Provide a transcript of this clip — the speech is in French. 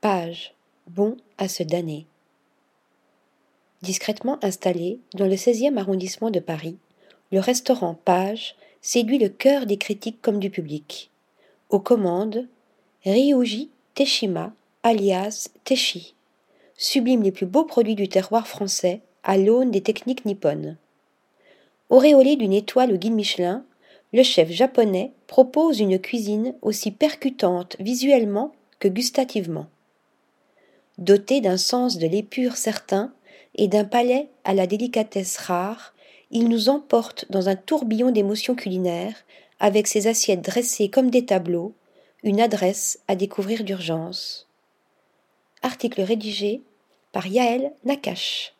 Page, bon à se damner. Discrètement installé dans le 16e arrondissement de Paris, le restaurant Page séduit le cœur des critiques comme du public. Aux commandes, Ryuji Teshima, alias Teshi, sublime les plus beaux produits du terroir français à l'aune des techniques nippones. Auréolé d'une étoile au guide Michelin, le chef japonais propose une cuisine aussi percutante visuellement que gustativement. Doté d'un sens de l'épure certain et d'un palais à la délicatesse rare, il nous emporte dans un tourbillon d'émotions culinaires avec ses assiettes dressées comme des tableaux, une adresse à découvrir d'urgence. Article rédigé par Yaël Nakache.